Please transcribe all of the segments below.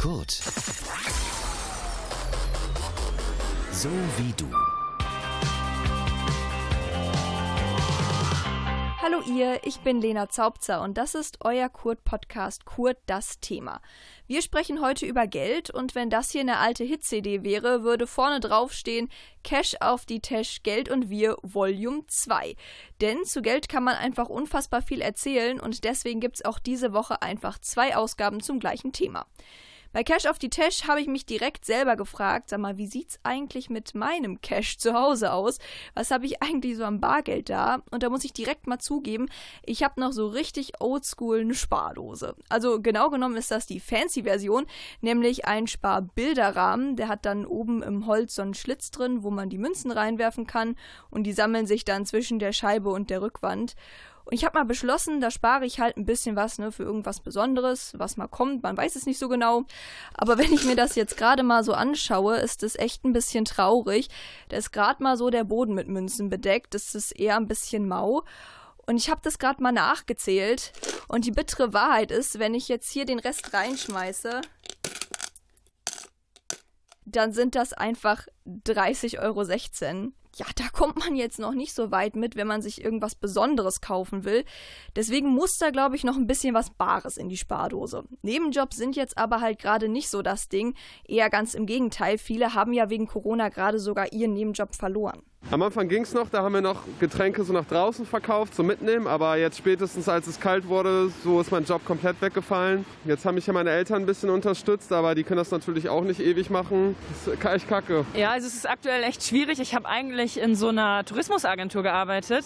Kurt. So wie du. Hallo ihr, ich bin Lena Zaubzer und das ist euer Kurt-Podcast Kurt das Thema. Wir sprechen heute über Geld und wenn das hier eine alte Hit-CD wäre, würde vorne drauf stehen Cash auf die Tash, Geld und wir, Volume 2. Denn zu Geld kann man einfach unfassbar viel erzählen und deswegen gibt es auch diese Woche einfach zwei Ausgaben zum gleichen Thema. Bei Cash auf die Tash habe ich mich direkt selber gefragt, sag mal, wie sieht's eigentlich mit meinem Cash zu Hause aus? Was habe ich eigentlich so am Bargeld da? Und da muss ich direkt mal zugeben, ich habe noch so richtig oldschool eine Spardose. Also genau genommen ist das die fancy Version, nämlich ein Sparbilderrahmen, der hat dann oben im Holz so einen Schlitz drin, wo man die Münzen reinwerfen kann und die sammeln sich dann zwischen der Scheibe und der Rückwand. Und ich habe mal beschlossen, da spare ich halt ein bisschen was ne, für irgendwas Besonderes, was mal kommt. Man weiß es nicht so genau. Aber wenn ich mir das jetzt gerade mal so anschaue, ist es echt ein bisschen traurig. Da ist gerade mal so der Boden mit Münzen bedeckt. Das ist eher ein bisschen mau. Und ich habe das gerade mal nachgezählt. Und die bittere Wahrheit ist, wenn ich jetzt hier den Rest reinschmeiße, dann sind das einfach 30,16 Euro ja, da kommt man jetzt noch nicht so weit mit, wenn man sich irgendwas Besonderes kaufen will. Deswegen muss da, glaube ich, noch ein bisschen was Bares in die Spardose. Nebenjobs sind jetzt aber halt gerade nicht so das Ding. Eher ganz im Gegenteil. Viele haben ja wegen Corona gerade sogar ihren Nebenjob verloren. Am Anfang ging es noch, da haben wir noch Getränke so nach draußen verkauft zum Mitnehmen, aber jetzt spätestens als es kalt wurde, so ist mein Job komplett weggefallen. Jetzt haben mich ja meine Eltern ein bisschen unterstützt, aber die können das natürlich auch nicht ewig machen. Das ist echt kacke. Ja, also es ist aktuell echt schwierig. Ich habe eigentlich in so einer Tourismusagentur gearbeitet.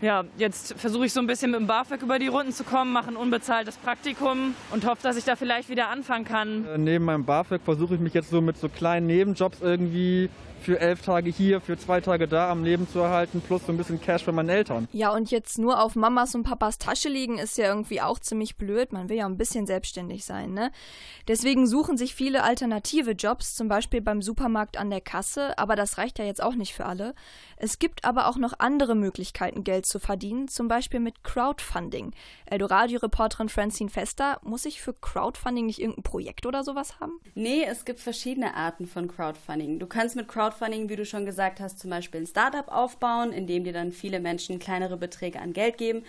Ja, jetzt versuche ich so ein bisschen mit dem BAföG über die Runden zu kommen, mache ein unbezahltes Praktikum und hoffe, dass ich da vielleicht wieder anfangen kann. Äh, neben meinem BAföG versuche ich mich jetzt so mit so kleinen Nebenjobs irgendwie für elf Tage hier, für zwei Tage da am Leben zu erhalten, plus so ein bisschen Cash für meine Eltern. Ja, und jetzt nur auf Mamas und Papas Tasche liegen, ist ja irgendwie auch ziemlich blöd. Man will ja ein bisschen selbstständig sein, ne? Deswegen suchen sich viele alternative Jobs, zum Beispiel beim Supermarkt an der Kasse, aber das reicht ja jetzt auch nicht für alle. Es gibt aber auch noch andere Möglichkeiten, Geld zu verdienen, zum Beispiel mit Crowdfunding. Eldoradio-Reporterin Francine Fester, muss ich für Crowdfunding nicht irgendein Projekt oder sowas haben? Nee, es gibt verschiedene Arten von Crowdfunding. Du kannst mit Crowdfunding wie du schon gesagt hast, zum Beispiel ein Startup aufbauen, in dem dir dann viele Menschen kleinere Beträge an Geld geben.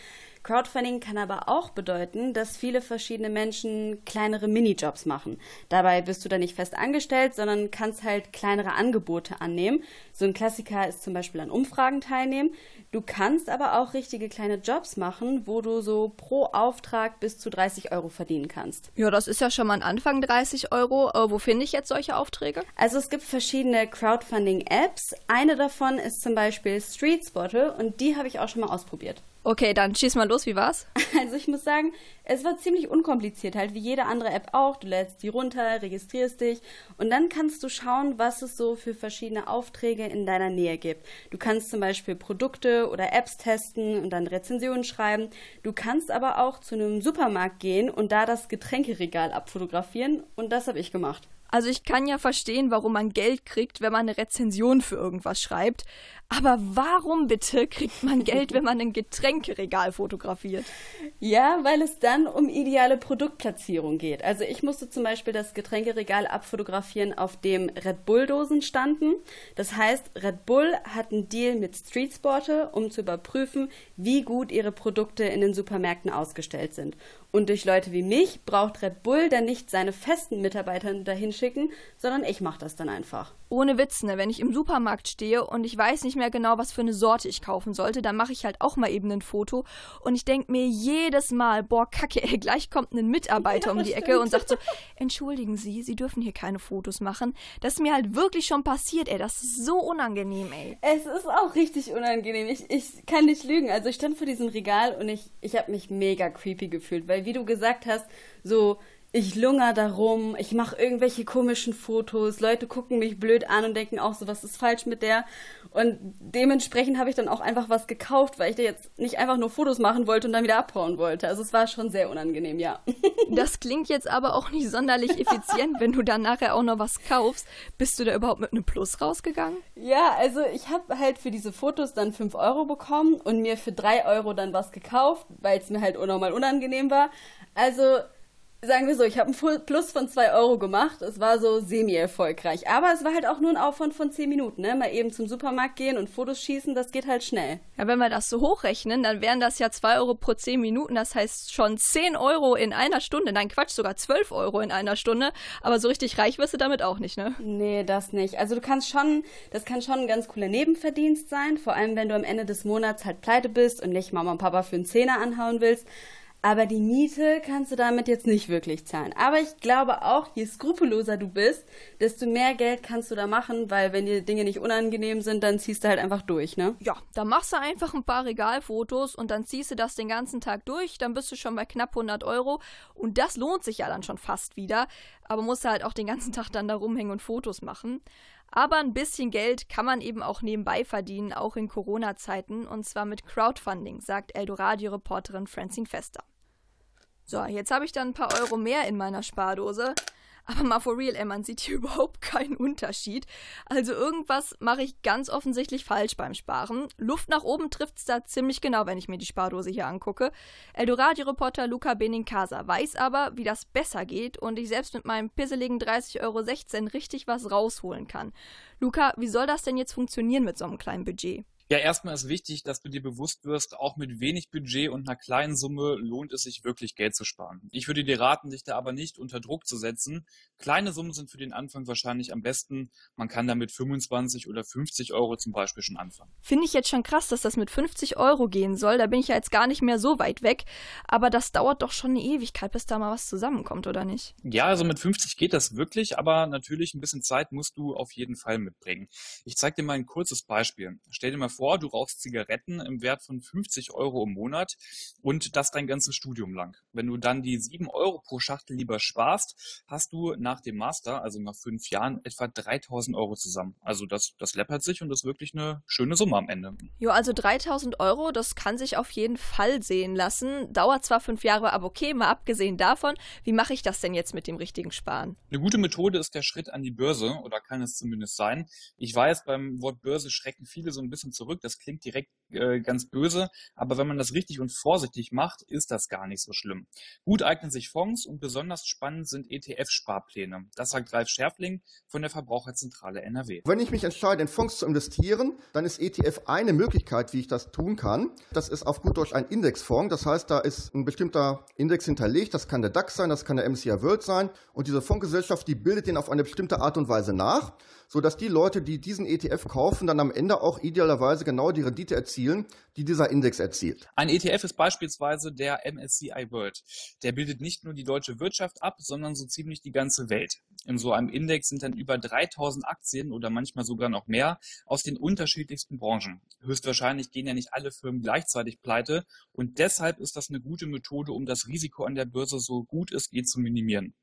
Crowdfunding kann aber auch bedeuten, dass viele verschiedene Menschen kleinere Minijobs machen. Dabei bist du dann nicht fest angestellt, sondern kannst halt kleinere Angebote annehmen. So ein Klassiker ist zum Beispiel an Umfragen teilnehmen. Du kannst aber auch richtige kleine Jobs machen, wo du so pro Auftrag bis zu 30 Euro verdienen kannst. Ja, das ist ja schon mal ein Anfang 30 Euro. Äh, wo finde ich jetzt solche Aufträge? Also es gibt verschiedene Crowdfunding-Apps. Eine davon ist zum Beispiel Street Spotter und die habe ich auch schon mal ausprobiert. Okay, dann schieß mal los, wie war's? Also ich muss sagen, es war ziemlich unkompliziert, halt wie jede andere App auch. Du lädst die runter, registrierst dich und dann kannst du schauen, was es so für verschiedene Aufträge in deiner Nähe gibt. Du kannst zum Beispiel Produkte oder Apps testen und dann Rezensionen schreiben. Du kannst aber auch zu einem Supermarkt gehen und da das Getränkeregal abfotografieren und das habe ich gemacht. Also ich kann ja verstehen, warum man Geld kriegt, wenn man eine Rezension für irgendwas schreibt. Aber warum bitte kriegt man Geld, wenn man ein Getränkeregal fotografiert? Ja, weil es dann um ideale Produktplatzierung geht. Also ich musste zum Beispiel das Getränkeregal abfotografieren, auf dem Red Bull-Dosen standen. Das heißt, Red Bull hat einen Deal mit Street Sporter, um zu überprüfen, wie gut ihre Produkte in den Supermärkten ausgestellt sind. Und durch Leute wie mich braucht Red Bull dann nicht seine festen Mitarbeiter dahin schicken, sondern ich mache das dann einfach. Ohne Witz, ne? Wenn ich im Supermarkt stehe und ich weiß nicht mehr genau, was für eine Sorte ich kaufen sollte, dann mache ich halt auch mal eben ein Foto und ich denke mir jedes Mal, boah, kacke, ey, gleich kommt ein Mitarbeiter ja, um die stimmt. Ecke und sagt so, entschuldigen Sie, Sie dürfen hier keine Fotos machen. Das ist mir halt wirklich schon passiert, ey, das ist so unangenehm, ey. Es ist auch richtig unangenehm. Ich, ich kann nicht lügen. Also ich stand vor diesem Regal und ich, ich habe mich mega creepy gefühlt, weil wie du gesagt hast, so ich lunger darum, ich mache irgendwelche komischen Fotos, Leute gucken mich blöd an und denken auch so, was ist falsch mit der? Und dementsprechend habe ich dann auch einfach was gekauft, weil ich da jetzt nicht einfach nur Fotos machen wollte und dann wieder abhauen wollte. Also es war schon sehr unangenehm, ja. Das klingt jetzt aber auch nicht sonderlich effizient, wenn du dann nachher auch noch was kaufst. Bist du da überhaupt mit einem Plus rausgegangen? Ja, also ich habe halt für diese Fotos dann 5 Euro bekommen und mir für 3 Euro dann was gekauft, weil es mir halt auch nochmal unangenehm war. Also sagen wir so, ich habe einen Plus von 2 Euro gemacht. Es war so semi-erfolgreich. Aber es war halt auch nur ein Aufwand von 10 Minuten. Ne? Mal eben zum Supermarkt gehen und Fotos schießen, das geht halt schnell. Ja, wenn wir das so hochrechnen, dann wären das ja 2 Euro pro 10 Minuten. Das heißt schon 10 Euro in einer Stunde. Nein, Quatsch, sogar 12 Euro in einer Stunde. Aber so richtig reich wirst du damit auch nicht, ne? Nee, das nicht. Also du kannst schon, das kann schon ein ganz cooler Nebenverdienst sein. Vor allem, wenn du am Ende des Monats halt pleite bist und nicht Mama und Papa für einen Zehner anhauen willst. Aber die Miete kannst du damit jetzt nicht wirklich zahlen. Aber ich glaube auch, je skrupelloser du bist, desto mehr Geld kannst du da machen, weil wenn dir Dinge nicht unangenehm sind, dann ziehst du halt einfach durch, ne? Ja, da machst du einfach ein paar Regalfotos und dann ziehst du das den ganzen Tag durch, dann bist du schon bei knapp 100 Euro und das lohnt sich ja dann schon fast wieder. Aber musst du halt auch den ganzen Tag dann da rumhängen und Fotos machen. Aber ein bisschen Geld kann man eben auch nebenbei verdienen, auch in Corona-Zeiten, und zwar mit Crowdfunding, sagt Eldoradio-Reporterin Francine Fester. So, jetzt habe ich dann ein paar Euro mehr in meiner Spardose. Aber mal for real, ey, man sieht hier überhaupt keinen Unterschied. Also irgendwas mache ich ganz offensichtlich falsch beim Sparen. Luft nach oben trifft es da ziemlich genau, wenn ich mir die Spardose hier angucke. Eldoradio-Reporter Luca Benincasa weiß aber, wie das besser geht und ich selbst mit meinem pisseligen 30,16 Euro richtig was rausholen kann. Luca, wie soll das denn jetzt funktionieren mit so einem kleinen Budget? Ja, erstmal ist wichtig, dass du dir bewusst wirst, auch mit wenig Budget und einer kleinen Summe lohnt es sich wirklich Geld zu sparen. Ich würde dir raten, dich da aber nicht unter Druck zu setzen. Kleine Summen sind für den Anfang wahrscheinlich am besten. Man kann damit 25 oder 50 Euro zum Beispiel schon anfangen. Finde ich jetzt schon krass, dass das mit 50 Euro gehen soll. Da bin ich ja jetzt gar nicht mehr so weit weg. Aber das dauert doch schon eine Ewigkeit, bis da mal was zusammenkommt, oder nicht? Ja, also mit 50 geht das wirklich, aber natürlich ein bisschen Zeit musst du auf jeden Fall mitbringen. Ich zeige dir mal ein kurzes Beispiel. Stell dir mal vor, vor, du rauchst Zigaretten im Wert von 50 Euro im Monat und das dein ganzes Studium lang. Wenn du dann die 7 Euro pro Schachtel lieber sparst, hast du nach dem Master, also nach fünf Jahren, etwa 3000 Euro zusammen. Also das, das läppert sich und das ist wirklich eine schöne Summe am Ende. Jo, also 3000 Euro, das kann sich auf jeden Fall sehen lassen. Dauert zwar fünf Jahre, aber okay, mal abgesehen davon, wie mache ich das denn jetzt mit dem richtigen Sparen? Eine gute Methode ist der Schritt an die Börse oder kann es zumindest sein. Ich weiß, beim Wort Börse schrecken viele so ein bisschen zurück zurück. Das klingt direkt äh, ganz böse, aber wenn man das richtig und vorsichtig macht, ist das gar nicht so schlimm. Gut eignen sich Fonds und besonders spannend sind ETF-Sparpläne. Das sagt Ralf Schärfling von der Verbraucherzentrale NRW. Wenn ich mich entscheide, in Fonds zu investieren, dann ist ETF eine Möglichkeit, wie ich das tun kann. Das ist auf gut Deutsch ein Indexfonds. Das heißt, da ist ein bestimmter Index hinterlegt. Das kann der DAX sein, das kann der MSCI World sein. Und diese Fondsgesellschaft, die bildet den auf eine bestimmte Art und Weise nach sodass die Leute, die diesen ETF kaufen, dann am Ende auch idealerweise genau die Rendite erzielen, die dieser Index erzielt. Ein ETF ist beispielsweise der MSCI World. Der bildet nicht nur die deutsche Wirtschaft ab, sondern so ziemlich die ganze Welt. In so einem Index sind dann über 3000 Aktien oder manchmal sogar noch mehr aus den unterschiedlichsten Branchen. Höchstwahrscheinlich gehen ja nicht alle Firmen gleichzeitig pleite und deshalb ist das eine gute Methode, um das Risiko an der Börse so gut es geht zu minimieren.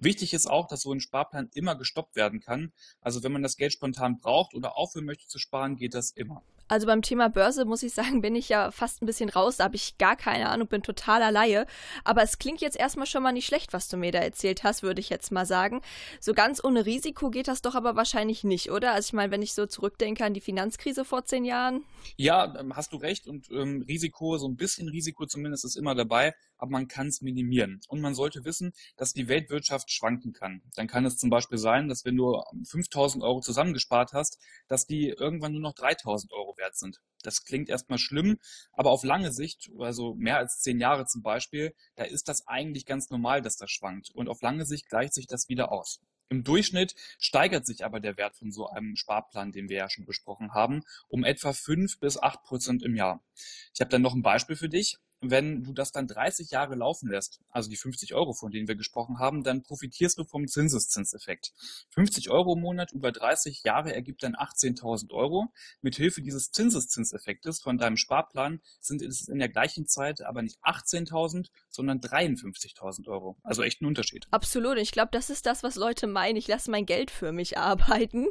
Wichtig ist auch, dass so ein Sparplan immer gestoppt werden kann. Also wenn man das Geld spontan braucht oder aufhören möchte zu sparen, geht das immer. Also beim Thema Börse muss ich sagen, bin ich ja fast ein bisschen raus. Da habe ich gar keine Ahnung, bin totaler Laie. Aber es klingt jetzt erstmal schon mal nicht schlecht, was du mir da erzählt hast, würde ich jetzt mal sagen. So ganz ohne Risiko geht das doch aber wahrscheinlich nicht, oder? Also ich meine, wenn ich so zurückdenke an die Finanzkrise vor zehn Jahren. Ja, ähm, hast du recht. Und ähm, Risiko, so ein bisschen Risiko zumindest ist immer dabei, aber man kann es minimieren. Und man sollte wissen, dass die Weltwirtschaft schwanken kann. Dann kann es zum Beispiel sein, dass wenn du 5000 Euro zusammengespart hast, dass die irgendwann nur noch 3000 Euro wert sind. Das klingt erstmal schlimm, aber auf lange Sicht, also mehr als zehn Jahre zum Beispiel, da ist das eigentlich ganz normal, dass das schwankt. Und auf lange Sicht gleicht sich das wieder aus. Im Durchschnitt steigert sich aber der Wert von so einem Sparplan, den wir ja schon besprochen haben, um etwa fünf bis acht Prozent im Jahr. Ich habe dann noch ein Beispiel für dich wenn du das dann 30 Jahre laufen lässt, also die 50 Euro, von denen wir gesprochen haben, dann profitierst du vom Zinseszinseffekt. 50 Euro im Monat über 30 Jahre ergibt dann 18.000 Euro. Mithilfe dieses Zinseszinseffektes von deinem Sparplan sind es in der gleichen Zeit aber nicht 18.000, sondern 53.000 Euro. Also echt ein Unterschied. Absolut. Ich glaube, das ist das, was Leute meinen. Ich lasse mein Geld für mich arbeiten.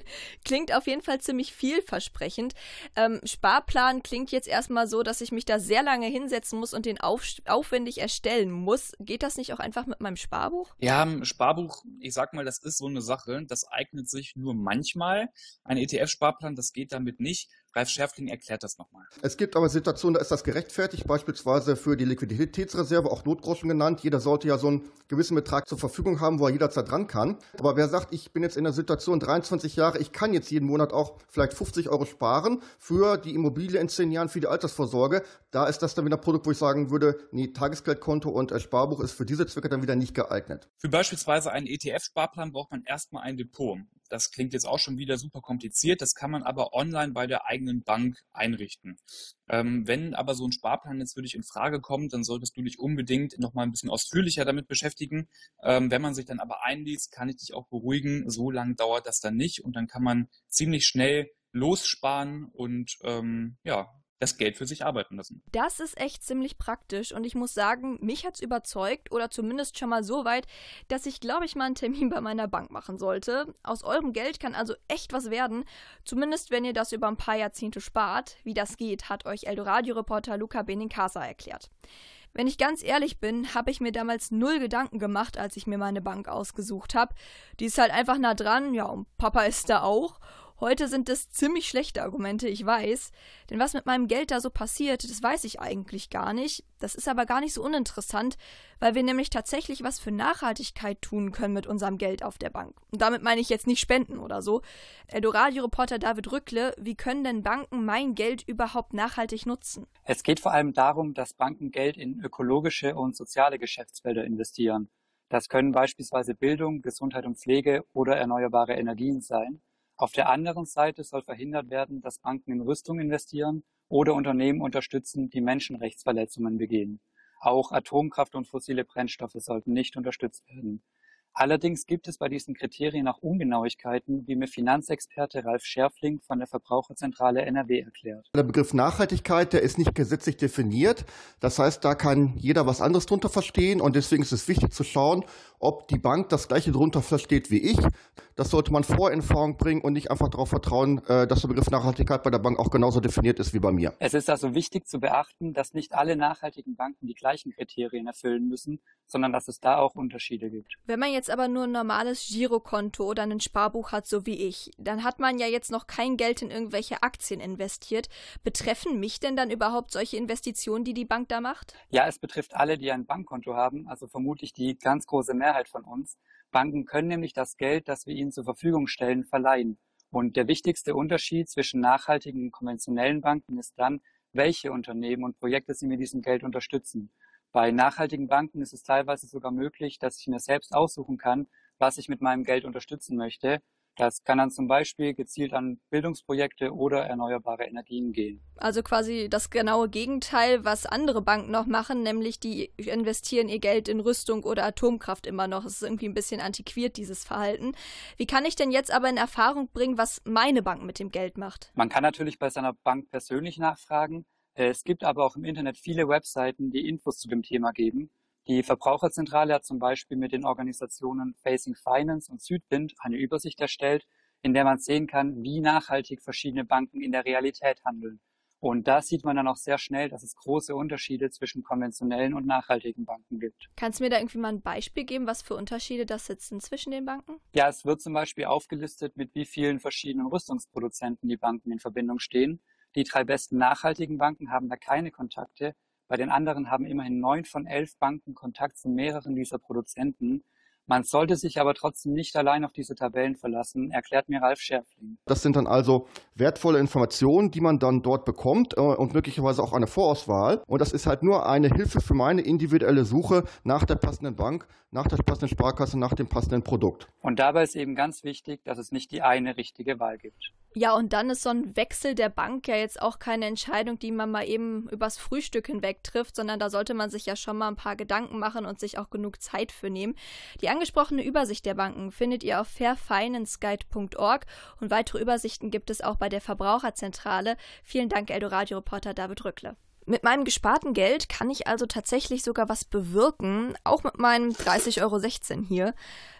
Klingt auf jeden Fall ziemlich vielversprechend. Ähm, Sparplan klingt jetzt erstmal so, dass ich mich da sehr lange hinsetzen muss und und den auf, aufwendig erstellen muss. Geht das nicht auch einfach mit meinem Sparbuch? Ja, Sparbuch, ich sag mal, das ist so eine Sache. Das eignet sich nur manchmal. Ein ETF-Sparplan, das geht damit nicht. Ralf Schärfling erklärt das nochmal. Es gibt aber Situationen, da ist das gerechtfertigt, beispielsweise für die Liquiditätsreserve, auch Notgroschen genannt. Jeder sollte ja so einen gewissen Betrag zur Verfügung haben, wo er jederzeit dran kann. Aber wer sagt, ich bin jetzt in der Situation 23 Jahre, ich kann jetzt jeden Monat auch vielleicht 50 Euro sparen für die Immobilie in zehn Jahren, für die Altersvorsorge, da ist das dann wieder ein Produkt, wo ich sagen würde, nee, Tagesgeldkonto und äh, Sparbuch ist für diese Zwecke dann wieder nicht geeignet. Für beispielsweise einen ETF-Sparplan braucht man erstmal ein Depot. Das klingt jetzt auch schon wieder super kompliziert. Das kann man aber online bei der eigenen Bank einrichten. Ähm, wenn aber so ein Sparplan jetzt für dich in Frage kommt, dann solltest du dich unbedingt noch mal ein bisschen ausführlicher damit beschäftigen. Ähm, wenn man sich dann aber einliest, kann ich dich auch beruhigen. So lange dauert das dann nicht und dann kann man ziemlich schnell lossparen und ähm, ja, das Geld für sich arbeiten lassen. Das ist echt ziemlich praktisch und ich muss sagen, mich hat es überzeugt oder zumindest schon mal so weit, dass ich glaube ich mal einen Termin bei meiner Bank machen sollte. Aus eurem Geld kann also echt was werden, zumindest wenn ihr das über ein paar Jahrzehnte spart. Wie das geht, hat euch Eldoradio-Reporter Luca Benincasa erklärt. Wenn ich ganz ehrlich bin, habe ich mir damals null Gedanken gemacht, als ich mir meine Bank ausgesucht habe. Die ist halt einfach nah dran, ja, und Papa ist da auch. Heute sind das ziemlich schlechte Argumente, ich weiß. Denn was mit meinem Geld da so passiert, das weiß ich eigentlich gar nicht. Das ist aber gar nicht so uninteressant, weil wir nämlich tatsächlich was für Nachhaltigkeit tun können mit unserem Geld auf der Bank. Und damit meine ich jetzt nicht Spenden oder so. Eldoradio-Reporter David Rückle, wie können denn Banken mein Geld überhaupt nachhaltig nutzen? Es geht vor allem darum, dass Banken Geld in ökologische und soziale Geschäftsfelder investieren. Das können beispielsweise Bildung, Gesundheit und Pflege oder erneuerbare Energien sein. Auf der anderen Seite soll verhindert werden, dass Banken in Rüstung investieren oder Unternehmen unterstützen, die Menschenrechtsverletzungen begehen. Auch Atomkraft und fossile Brennstoffe sollten nicht unterstützt werden. Allerdings gibt es bei diesen Kriterien auch Ungenauigkeiten, wie mir Finanzexperte Ralf Schärfling von der Verbraucherzentrale NRW erklärt. Der Begriff Nachhaltigkeit, der ist nicht gesetzlich definiert. Das heißt, da kann jeder was anderes drunter verstehen und deswegen ist es wichtig zu schauen, ob die Bank das gleiche drunter versteht wie ich. Das sollte man vor in Erfahrung bringen und nicht einfach darauf vertrauen, äh, dass der Begriff Nachhaltigkeit bei der Bank auch genauso definiert ist wie bei mir. Es ist also wichtig zu beachten, dass nicht alle nachhaltigen Banken die gleichen Kriterien erfüllen müssen, sondern dass es da auch Unterschiede gibt. Wenn man jetzt aber nur ein normales Girokonto oder ein Sparbuch hat, so wie ich, dann hat man ja jetzt noch kein Geld in irgendwelche Aktien investiert. Betreffen mich denn dann überhaupt solche Investitionen, die die Bank da macht? Ja, es betrifft alle, die ein Bankkonto haben, also vermutlich die ganz große Mehrheit von uns. Banken können nämlich das Geld, das wir ihnen zur Verfügung stellen, verleihen. Und der wichtigste Unterschied zwischen nachhaltigen und konventionellen Banken ist dann, welche Unternehmen und Projekte sie mit diesem Geld unterstützen. Bei nachhaltigen Banken ist es teilweise sogar möglich, dass ich mir selbst aussuchen kann, was ich mit meinem Geld unterstützen möchte. Das kann dann zum Beispiel gezielt an Bildungsprojekte oder erneuerbare Energien gehen. Also quasi das genaue Gegenteil, was andere Banken noch machen, nämlich die investieren ihr Geld in Rüstung oder Atomkraft immer noch. Es ist irgendwie ein bisschen antiquiert, dieses Verhalten. Wie kann ich denn jetzt aber in Erfahrung bringen, was meine Bank mit dem Geld macht? Man kann natürlich bei seiner Bank persönlich nachfragen. Es gibt aber auch im Internet viele Webseiten, die Infos zu dem Thema geben. Die Verbraucherzentrale hat zum Beispiel mit den Organisationen Facing Finance und Südwind eine Übersicht erstellt, in der man sehen kann, wie nachhaltig verschiedene Banken in der Realität handeln. Und da sieht man dann auch sehr schnell, dass es große Unterschiede zwischen konventionellen und nachhaltigen Banken gibt. Kannst du mir da irgendwie mal ein Beispiel geben, was für Unterschiede das sitzen zwischen den Banken? Ja, es wird zum Beispiel aufgelistet, mit wie vielen verschiedenen Rüstungsproduzenten die Banken in Verbindung stehen. Die drei besten nachhaltigen Banken haben da keine Kontakte, bei den anderen haben immerhin neun von elf Banken Kontakt zu mehreren dieser Produzenten. Man sollte sich aber trotzdem nicht allein auf diese Tabellen verlassen, erklärt mir Ralf Schärfling. Das sind dann also wertvolle Informationen, die man dann dort bekommt äh, und möglicherweise auch eine Vorauswahl. Und das ist halt nur eine Hilfe für meine individuelle Suche nach der passenden Bank, nach der passenden Sparkasse, nach dem passenden Produkt. Und dabei ist eben ganz wichtig, dass es nicht die eine richtige Wahl gibt. Ja, und dann ist so ein Wechsel der Bank ja jetzt auch keine Entscheidung, die man mal eben übers Frühstück hinweg trifft, sondern da sollte man sich ja schon mal ein paar Gedanken machen und sich auch genug Zeit für nehmen. Die angesprochene Übersicht der Banken findet ihr auf fairfinanceguide.org und weitere Übersichten gibt es auch bei der Verbraucherzentrale. Vielen Dank, Eldoradio-Reporter David Rückle. Mit meinem gesparten Geld kann ich also tatsächlich sogar was bewirken, auch mit meinen 30,16 Euro hier.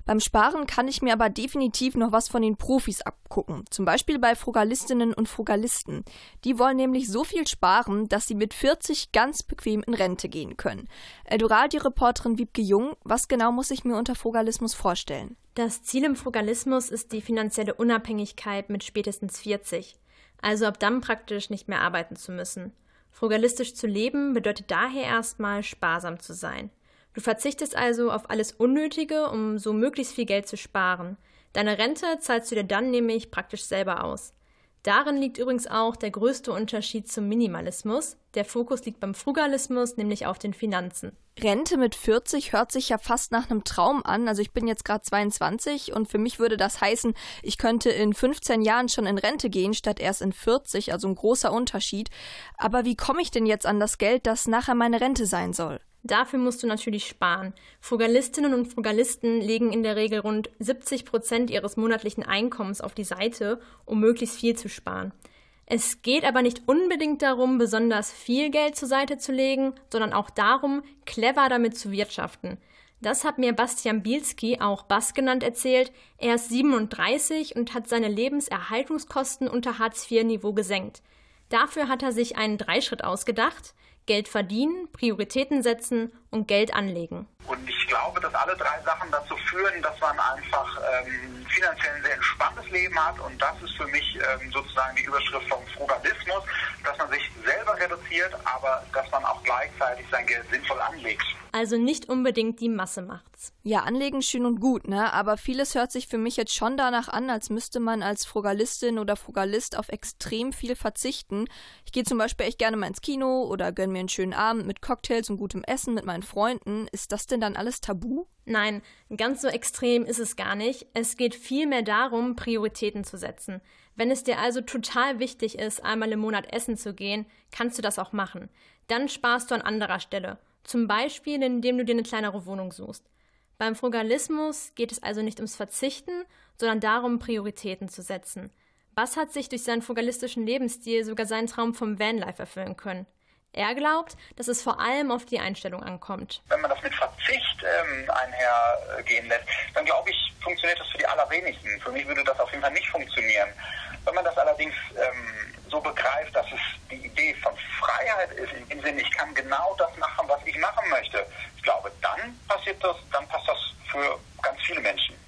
Beim Sparen kann ich mir aber definitiv noch was von den Profis abgucken. Zum Beispiel bei Frugalistinnen und Frugalisten. Die wollen nämlich so viel sparen, dass sie mit 40 ganz bequem in Rente gehen können. Eldoradi-Reporterin Wiebke Jung, was genau muss ich mir unter Frugalismus vorstellen? Das Ziel im Frugalismus ist die finanzielle Unabhängigkeit mit spätestens 40. also ab dann praktisch nicht mehr arbeiten zu müssen. Frugalistisch zu leben bedeutet daher erstmal sparsam zu sein. Du verzichtest also auf alles Unnötige, um so möglichst viel Geld zu sparen. Deine Rente zahlst du dir dann nämlich praktisch selber aus. Darin liegt übrigens auch der größte Unterschied zum Minimalismus. Der Fokus liegt beim Frugalismus, nämlich auf den Finanzen. Rente mit 40 hört sich ja fast nach einem Traum an. Also ich bin jetzt gerade 22 und für mich würde das heißen, ich könnte in 15 Jahren schon in Rente gehen, statt erst in 40, also ein großer Unterschied. Aber wie komme ich denn jetzt an das Geld, das nachher meine Rente sein soll? Dafür musst du natürlich sparen. Frugalistinnen und Frugalisten legen in der Regel rund 70 Prozent ihres monatlichen Einkommens auf die Seite, um möglichst viel zu sparen. Es geht aber nicht unbedingt darum, besonders viel Geld zur Seite zu legen, sondern auch darum, clever damit zu wirtschaften. Das hat mir Bastian Bielski, auch Bass genannt, erzählt. Er ist 37 und hat seine Lebenserhaltungskosten unter Hartz-IV-Niveau gesenkt. Dafür hat er sich einen Dreischritt ausgedacht. Geld verdienen, Prioritäten setzen und Geld anlegen. Und ich glaube, dass alle drei Sachen dazu führen, dass man einfach ähm, finanziell ein sehr entspanntes Leben hat. Und das ist für mich ähm, sozusagen die Überschrift vom Frugalismus, dass man sich selber reduziert, aber dass man auch gleichzeitig sein Geld sinnvoll anlegt. Also nicht unbedingt die Masse macht's. Ja, anlegen schön und gut, ne? Aber vieles hört sich für mich jetzt schon danach an, als müsste man als Frugalistin oder Frugalist auf extrem viel verzichten. Ich gehe zum Beispiel echt gerne mal ins Kino oder gönne mir einen schönen Abend mit Cocktails und gutem Essen mit meinen Freunden. Ist das denn dann alles tabu? Nein, ganz so extrem ist es gar nicht. Es geht vielmehr darum, Prioritäten zu setzen. Wenn es dir also total wichtig ist, einmal im Monat essen zu gehen, kannst du das auch machen. Dann sparst du an anderer Stelle. Zum Beispiel, indem du dir eine kleinere Wohnung suchst. Beim Frugalismus geht es also nicht ums Verzichten, sondern darum, Prioritäten zu setzen. Bass hat sich durch seinen frugalistischen Lebensstil sogar seinen Traum vom Vanlife erfüllen können. Er glaubt, dass es vor allem auf die Einstellung ankommt. Wenn man das mit Verzicht ähm, einhergehen lässt, dann glaube ich, funktioniert das für die allerwenigsten. Für mich würde das auf jeden Fall nicht funktionieren. Wenn man das allerdings ähm, so begreift, dass es die Idee von Freiheit ist, im Sinne, ich kann genau das machen, was ich machen möchte, ich glaube, dann passiert das, dann passt das für.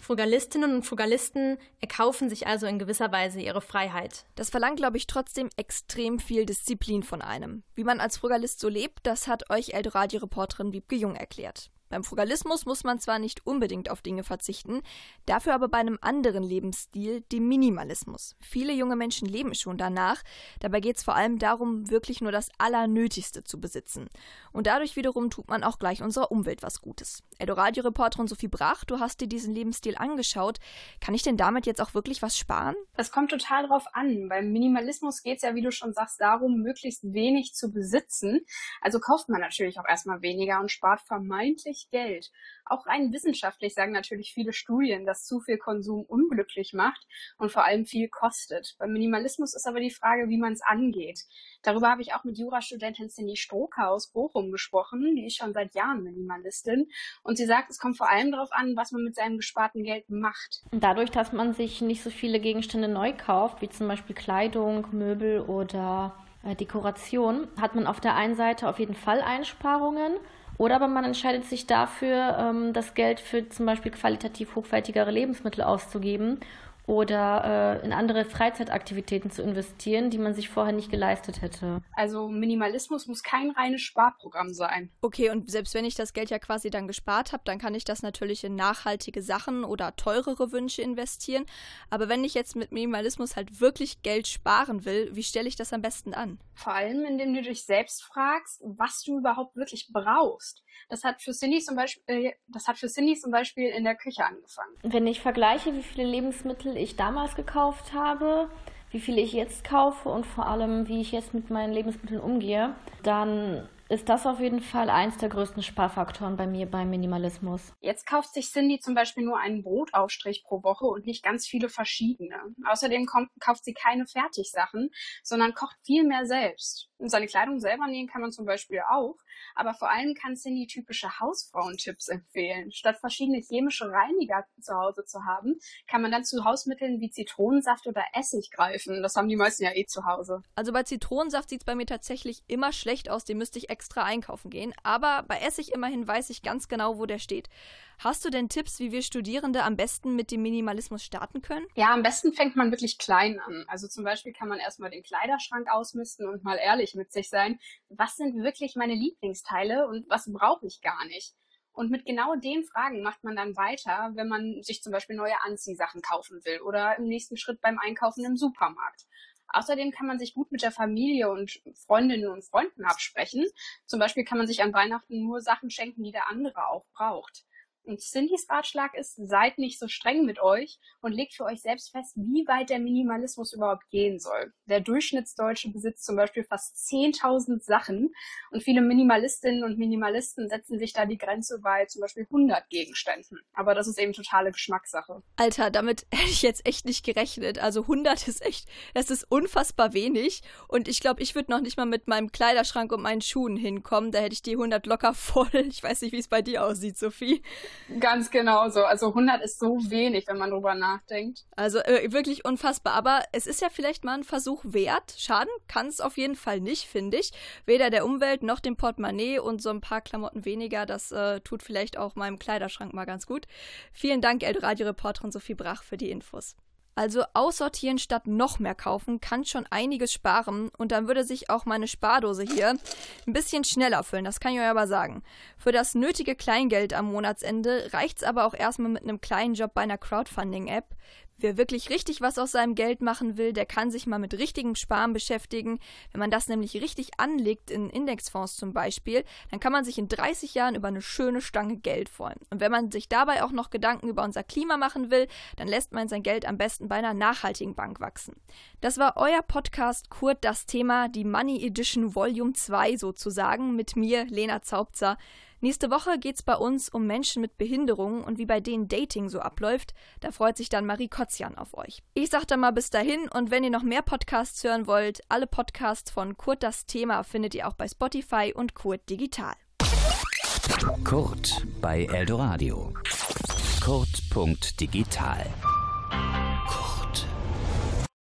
Frugalistinnen und Frugalisten erkaufen sich also in gewisser Weise ihre Freiheit. Das verlangt, glaube ich, trotzdem extrem viel Disziplin von einem. Wie man als Frugalist so lebt, das hat euch Eldoradio-Reporterin Wiebke Jung erklärt. Beim Frugalismus muss man zwar nicht unbedingt auf Dinge verzichten, dafür aber bei einem anderen Lebensstil, dem Minimalismus. Viele junge Menschen leben schon danach. Dabei geht es vor allem darum, wirklich nur das Allernötigste zu besitzen. Und dadurch wiederum tut man auch gleich unserer Umwelt was Gutes. Eldoradio-Reporterin Sophie Brach, du hast dir diesen Lebensstil angeschaut. Kann ich denn damit jetzt auch wirklich was sparen? Das kommt total drauf an. Beim Minimalismus geht es ja, wie du schon sagst, darum, möglichst wenig zu besitzen. Also kauft man natürlich auch erstmal weniger und spart vermeintlich Geld. Auch rein wissenschaftlich sagen natürlich viele Studien, dass zu viel Konsum unglücklich macht und vor allem viel kostet. Beim Minimalismus ist aber die Frage, wie man es angeht. Darüber habe ich auch mit Jurastudentin Cindy Stroker aus Bochum gesprochen. Die ist schon seit Jahren Minimalistin. Und sie sagt, es kommt vor allem darauf an, was man mit seinem gesparten Geld macht. Dadurch, dass man sich nicht so viele Gegenstände neu kauft, wie zum Beispiel Kleidung, Möbel oder äh, Dekoration, hat man auf der einen Seite auf jeden Fall Einsparungen oder aber man entscheidet sich dafür, ähm, das Geld für zum Beispiel qualitativ hochwertigere Lebensmittel auszugeben oder äh, in andere Freizeitaktivitäten zu investieren, die man sich vorher nicht geleistet hätte. Also Minimalismus muss kein reines Sparprogramm sein. Okay, und selbst wenn ich das Geld ja quasi dann gespart habe, dann kann ich das natürlich in nachhaltige Sachen oder teurere Wünsche investieren. Aber wenn ich jetzt mit Minimalismus halt wirklich Geld sparen will, wie stelle ich das am besten an? Vor allem, indem du dich selbst fragst, was du überhaupt wirklich brauchst. Das hat für Cindy zum Beispiel, äh, das hat für Cindy zum Beispiel in der Küche angefangen. Wenn ich vergleiche, wie viele Lebensmittel ich damals gekauft habe, wie viele ich jetzt kaufe und vor allem, wie ich jetzt mit meinen Lebensmitteln umgehe, dann ist das auf jeden Fall eins der größten Sparfaktoren bei mir beim Minimalismus. Jetzt kauft sich Cindy zum Beispiel nur einen Brotaufstrich pro Woche und nicht ganz viele verschiedene. Außerdem kommt, kauft sie keine Fertigsachen, sondern kocht viel mehr selbst. Und seine Kleidung selber nähen kann man zum Beispiel auch, aber vor allem kann Cindy typische Hausfrauentipps empfehlen. Statt verschiedene chemische Reiniger zu Hause zu haben, kann man dann zu Hausmitteln wie Zitronensaft oder Essig greifen. Das haben die meisten ja eh zu Hause. Also bei Zitronensaft sieht es bei mir tatsächlich immer schlecht aus, den müsste ich extra einkaufen gehen. Aber bei Essig immerhin weiß ich ganz genau, wo der steht. Hast du denn Tipps, wie wir Studierende am besten mit dem Minimalismus starten können? Ja, am besten fängt man wirklich klein an. Also zum Beispiel kann man erstmal den Kleiderschrank ausmisten und mal ehrlich mit sich sein. Was sind wirklich meine Lieblingsteile und was brauche ich gar nicht? Und mit genau den Fragen macht man dann weiter, wenn man sich zum Beispiel neue Anziehsachen kaufen will oder im nächsten Schritt beim Einkaufen im Supermarkt. Außerdem kann man sich gut mit der Familie und Freundinnen und Freunden absprechen. Zum Beispiel kann man sich an Weihnachten nur Sachen schenken, die der andere auch braucht. Und Cindys Ratschlag ist, seid nicht so streng mit euch und legt für euch selbst fest, wie weit der Minimalismus überhaupt gehen soll. Der Durchschnittsdeutsche besitzt zum Beispiel fast 10.000 Sachen und viele Minimalistinnen und Minimalisten setzen sich da die Grenze bei zum Beispiel 100 Gegenständen. Aber das ist eben totale Geschmackssache. Alter, damit hätte ich jetzt echt nicht gerechnet. Also 100 ist echt, das ist unfassbar wenig und ich glaube, ich würde noch nicht mal mit meinem Kleiderschrank und meinen Schuhen hinkommen. Da hätte ich die 100 locker voll. Ich weiß nicht, wie es bei dir aussieht, Sophie. Ganz genau so. Also 100 ist so wenig, wenn man drüber nachdenkt. Also äh, wirklich unfassbar. Aber es ist ja vielleicht mal ein Versuch wert. Schaden kann es auf jeden Fall nicht, finde ich. Weder der Umwelt noch dem Portemonnaie und so ein paar Klamotten weniger. Das äh, tut vielleicht auch meinem Kleiderschrank mal ganz gut. Vielen Dank, Eldradio-Reporterin Sophie Brach, für die Infos. Also aussortieren statt noch mehr kaufen kann schon einiges sparen und dann würde sich auch meine Spardose hier ein bisschen schneller füllen, das kann ich euch aber sagen. Für das nötige Kleingeld am Monatsende reicht's aber auch erstmal mit einem kleinen Job bei einer Crowdfunding-App. Wer wirklich richtig was aus seinem Geld machen will, der kann sich mal mit richtigem Sparen beschäftigen. Wenn man das nämlich richtig anlegt in Indexfonds zum Beispiel, dann kann man sich in 30 Jahren über eine schöne Stange Geld freuen. Und wenn man sich dabei auch noch Gedanken über unser Klima machen will, dann lässt man sein Geld am besten bei einer nachhaltigen Bank wachsen. Das war euer Podcast Kurt das Thema, die Money Edition Volume 2 sozusagen, mit mir, Lena Zaubzer. Nächste Woche geht es bei uns um Menschen mit Behinderungen und wie bei denen Dating so abläuft. Da freut sich dann Marie Kotzian auf euch. Ich sag dann mal bis dahin und wenn ihr noch mehr Podcasts hören wollt, alle Podcasts von Kurt das Thema findet ihr auch bei Spotify und Kurt Digital. Kurt bei Eldoradio. Kurt.digital